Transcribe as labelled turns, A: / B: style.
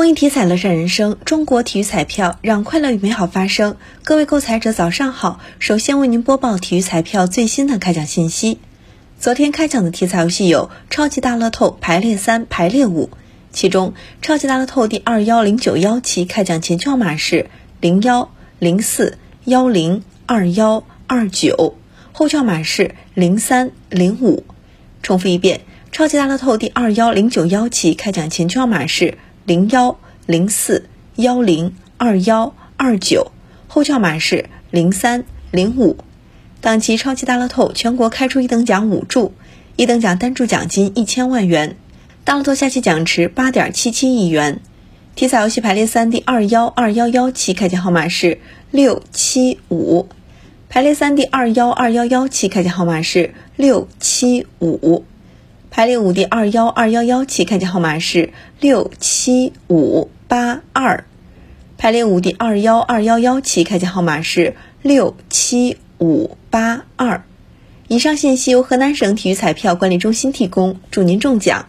A: 公益体彩乐善人生，中国体育彩票让快乐与美好发生。各位购彩者早上好，首先为您播报体育彩票最新的开奖信息。昨天开奖的体彩游戏有超级大乐透排列三、排列五，其中超级大乐透第二幺零九幺期开奖前号码是零幺零四幺零二幺二九，后号码是零三零五。重复一遍，超级大乐透第二幺零九幺期开奖前号码是。零幺零四幺零二幺二九，后叫码是零三零五。当期超级大乐透全国开出一等奖五注，一等奖单注奖金一千万元，大乐透下期奖池八点七七亿元。体彩游戏排列三第二幺二幺幺期开奖号码是六七五，排列三第二幺二幺幺期开奖号码是六七五。排列五第二幺二幺幺期开奖号码是六七五八二，排列五第二幺二幺幺期开奖号码是六七五八二。以上信息由河南省体育彩票管理中心提供，祝您中奖。